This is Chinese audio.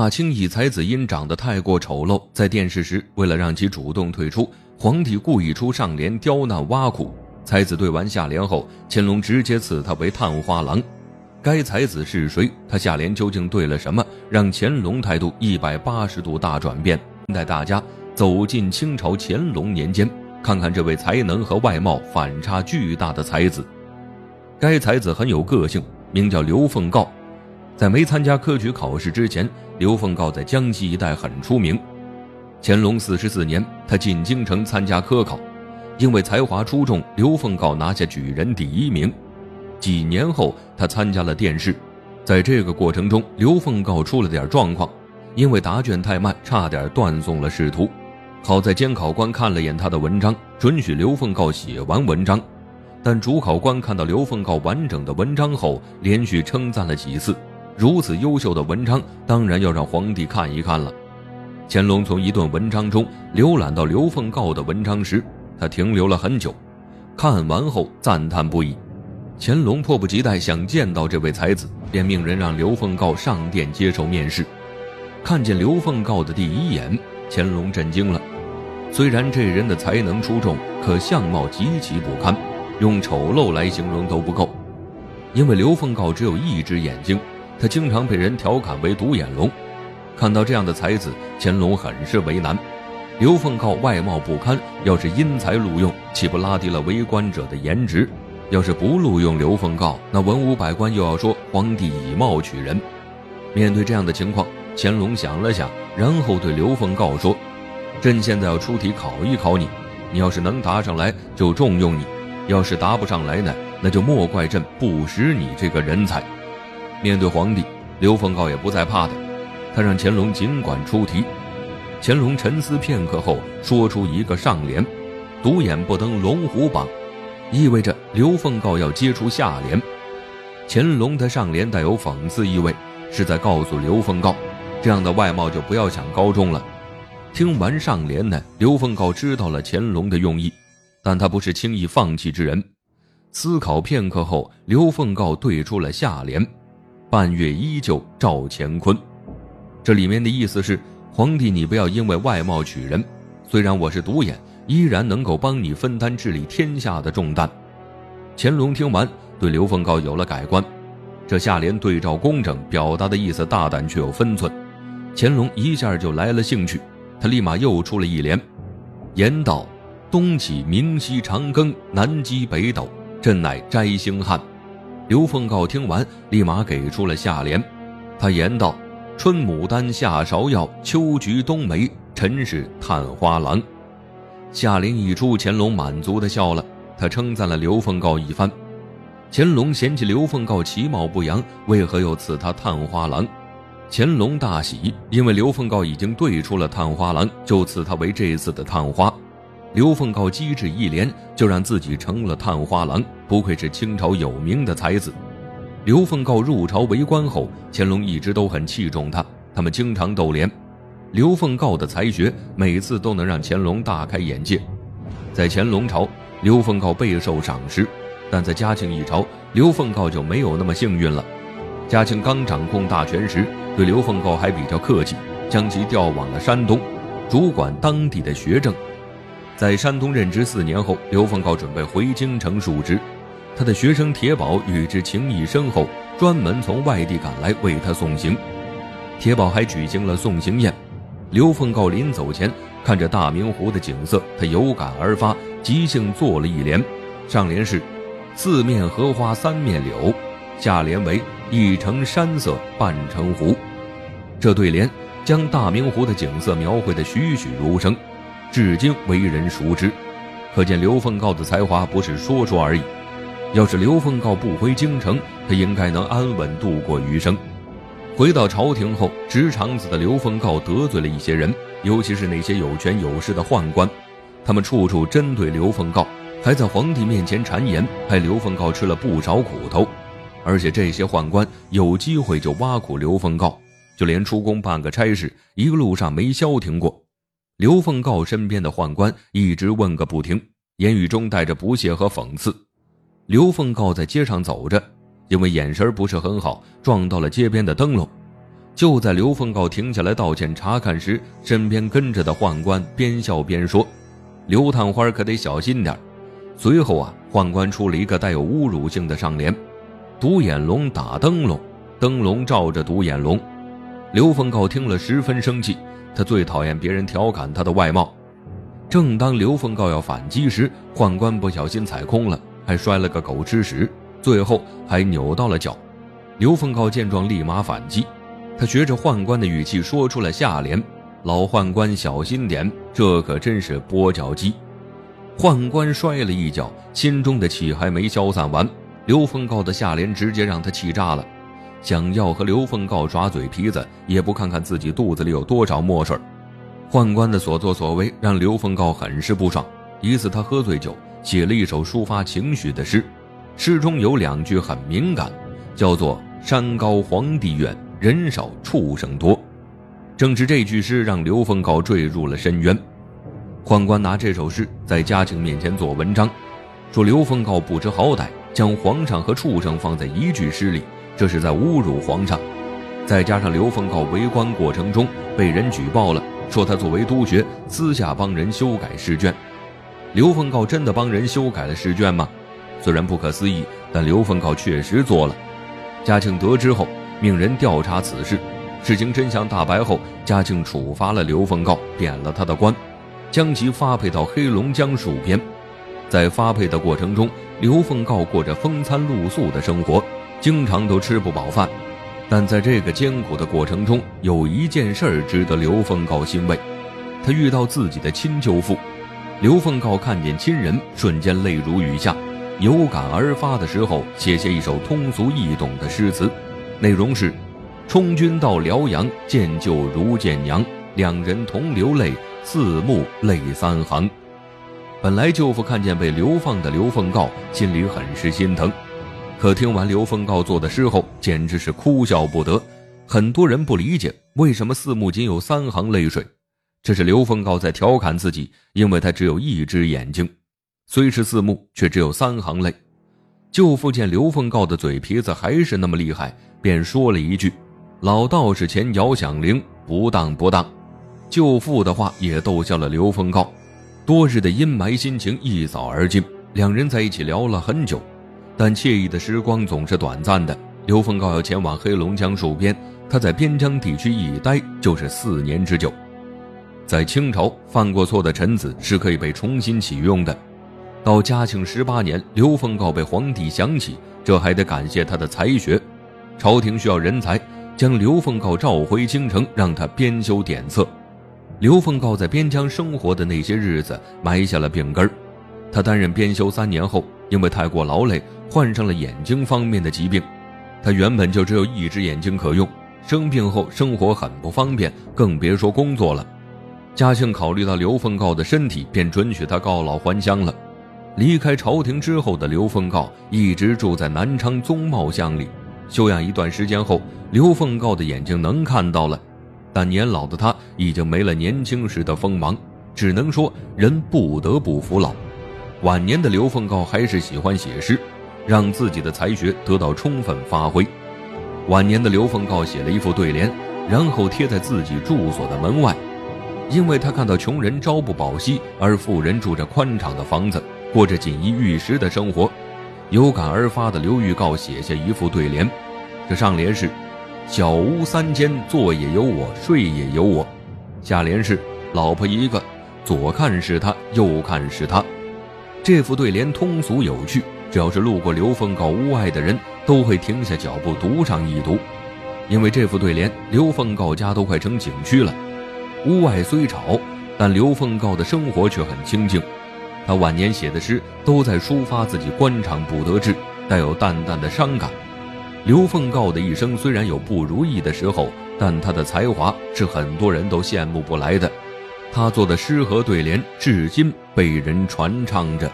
马清以才子因长得太过丑陋，在殿试时，为了让其主动退出，皇帝故意出上联刁难挖苦。才子对完下联后，乾隆直接赐他为探花郎。该才子是谁？他下联究竟对了什么，让乾隆态度一百八十度大转变？带大家走进清朝乾隆年间，看看这位才能和外貌反差巨大的才子。该才子很有个性，名叫刘凤告。在没参加科举考试之前，刘凤告在江西一带很出名。乾隆四十四年，他进京城参加科考，因为才华出众，刘凤告拿下举人第一名。几年后，他参加了殿试，在这个过程中，刘凤告出了点状况，因为答卷太慢，差点断送了仕途。好在监考官看了眼他的文章，准许刘凤告写完文章。但主考官看到刘凤告完整的文章后，连续称赞了几次。如此优秀的文章，当然要让皇帝看一看了。乾隆从一段文章中浏览到刘凤告的文章时，他停留了很久，看完后赞叹不已。乾隆迫不及待想见到这位才子，便命人让刘凤告上殿接受面试。看见刘凤告的第一眼，乾隆震惊了。虽然这人的才能出众，可相貌极其不堪。用丑陋来形容都不够，因为刘凤告只有一只眼睛，他经常被人调侃为独眼龙。看到这样的才子，乾隆很是为难。刘凤告外貌不堪，要是因才录用，岂不拉低了为官者的颜值？要是不录用刘凤告，那文武百官又要说皇帝以貌取人。面对这样的情况，乾隆想了想，然后对刘凤告说：“朕现在要出题考一考你，你要是能答上来，就重用你。”要是答不上来呢，那就莫怪朕不识你这个人才。面对皇帝，刘凤告也不再怕他，他让乾隆尽管出题。乾隆沉思片刻后，说出一个上联：“独眼不登龙虎榜”，意味着刘凤告要接出下联。乾隆的上联带有讽刺意味，是在告诉刘凤告，这样的外貌就不要想高中了。听完上联呢，刘凤告知道了乾隆的用意。但他不是轻易放弃之人。思考片刻后，刘凤告对出了下联：“半月依旧照乾坤。”这里面的意思是，皇帝你不要因为外貌取人，虽然我是独眼，依然能够帮你分担治理天下的重担。乾隆听完，对刘凤告有了改观。这下联对照工整，表达的意思大胆却有分寸。乾隆一下就来了兴趣，他立马又出了一联：“言道。”东起明西长庚，南击北斗，朕乃摘星汉。刘凤告听完，立马给出了下联。他言道：“春牡丹，夏芍药，秋菊冬梅，臣是探花郎。”下联一出，乾隆满足的笑了。他称赞了刘凤告一番。乾隆嫌弃刘凤告其貌不扬，为何又赐他探花郎？乾隆大喜，因为刘凤告已经对出了探花郎，就赐他为这次的探花。刘凤告机智一连，就让自己成了探花郎，不愧是清朝有名的才子。刘凤告入朝为官后，乾隆一直都很器重他，他们经常斗联。刘凤告的才学每次都能让乾隆大开眼界。在乾隆朝，刘凤告备受赏识，但在嘉庆一朝，刘凤告就没有那么幸运了。嘉庆刚掌控大权时，对刘凤告还比较客气，将其调往了山东，主管当地的学政。在山东任职四年后，刘凤告准备回京城述职，他的学生铁宝与之情谊深厚，专门从外地赶来为他送行。铁宝还举行了送行宴。刘凤告临走前，看着大明湖的景色，他有感而发，即兴作了一联，上联是“四面荷花三面柳”，下联为“一城山色半城湖”。这对联将大明湖的景色描绘得栩栩如生。至今为人熟知，可见刘凤告的才华不是说说而已。要是刘凤告不回京城，他应该能安稳度过余生。回到朝廷后，直肠子的刘凤告得罪了一些人，尤其是那些有权有势的宦官，他们处处针对刘凤告，还在皇帝面前谗言，害刘凤告吃了不少苦头。而且这些宦官有机会就挖苦刘凤告，就连出宫办个差事，一路上没消停过。刘凤告身边的宦官一直问个不停，言语中带着不屑和讽刺。刘凤告在街上走着，因为眼神不是很好，撞到了街边的灯笼。就在刘凤告停下来道歉查看时，身边跟着的宦官边笑边说：“刘探花可得小心点随后啊，宦官出了一个带有侮辱性的上联：“独眼龙打灯笼，灯笼照着独眼龙。”刘凤告听了十分生气，他最讨厌别人调侃他的外貌。正当刘凤告要反击时，宦官不小心踩空了，还摔了个狗吃屎，最后还扭到了脚。刘凤告见状，立马反击。他学着宦官的语气说出了下联：“老宦官小心点，这可真是跛脚鸡。”宦官摔了一跤，心中的气还没消散完，刘凤告的下联直接让他气炸了。想要和刘凤告耍嘴皮子，也不看看自己肚子里有多少墨水。宦官的所作所为让刘凤告很是不爽。一次，他喝醉酒，写了一首抒发情绪的诗，诗中有两句很敏感，叫做“山高皇帝远”。人少畜生多，正是这句诗让刘凤告坠入了深渊。宦官拿这首诗在嘉庆面前做文章，说刘凤告不知好歹，将皇上和畜生放在一句诗里，这是在侮辱皇上。再加上刘凤告为官过程中被人举报了，说他作为督学私下帮人修改试卷。刘凤告真的帮人修改了试卷吗？虽然不可思议，但刘凤告确实做了。嘉庆得知后。命人调查此事，事情真相大白后，嘉庆处罚了刘凤告，贬了他的官，将其发配到黑龙江戍边。在发配的过程中，刘凤告过着风餐露宿的生活，经常都吃不饱饭。但在这个艰苦的过程中，有一件事儿值得刘凤告欣慰，他遇到自己的亲舅父。刘凤告看见亲人，瞬间泪如雨下，有感而发的时候，写下一首通俗易懂的诗词。内容是：充军到辽阳，见舅如见娘，两人同流泪，四目泪三行。本来舅父看见被流放的刘凤告，心里很是心疼，可听完刘凤告做的诗后，简直是哭笑不得。很多人不理解为什么四目仅有三行泪水，这是刘凤告在调侃自己，因为他只有一只眼睛，虽是四目，却只有三行泪。舅父见刘凤告的嘴皮子还是那么厉害。便说了一句：“老道士前摇响铃，不当不当。”舅父的话也逗笑了刘凤告，多日的阴霾心情一扫而尽。两人在一起聊了很久，但惬意的时光总是短暂的。刘凤告要前往黑龙江戍边，他在边疆地区一待就是四年之久。在清朝，犯过错的臣子是可以被重新启用的。到嘉庆十八年，刘凤告被皇帝想起，这还得感谢他的才学。朝廷需要人才，将刘凤告召回京城，让他编修典册。刘凤告在边疆生活的那些日子，埋下了病根儿。他担任编修三年后，因为太过劳累，患上了眼睛方面的疾病。他原本就只有一只眼睛可用，生病后生活很不方便，更别说工作了。嘉庆考虑到刘凤告的身体，便准许他告老还乡了。离开朝廷之后的刘凤告，一直住在南昌宗茂乡里。休养一段时间后，刘凤告的眼睛能看到了，但年老的他已经没了年轻时的锋芒，只能说人不得不服老。晚年的刘凤告还是喜欢写诗，让自己的才学得到充分发挥。晚年的刘凤告写了一副对联，然后贴在自己住所的门外，因为他看到穷人朝不保夕，而富人住着宽敞的房子，过着锦衣玉食的生活。有感而发的刘玉告写下一副对联，这上联是：“小屋三间，坐也有我，睡也有我。”下联是：“老婆一个，左看是他，右看是他。”这副对联通俗有趣，只要是路过刘凤告屋外的人都会停下脚步读上一读，因为这副对联，刘凤告家都快成景区了。屋外虽吵，但刘凤告的生活却很清静。他晚年写的诗都在抒发自己官场不得志，带有淡淡的伤感。刘凤告的一生虽然有不如意的时候，但他的才华是很多人都羡慕不来的。他做的诗和对联至今被人传唱着。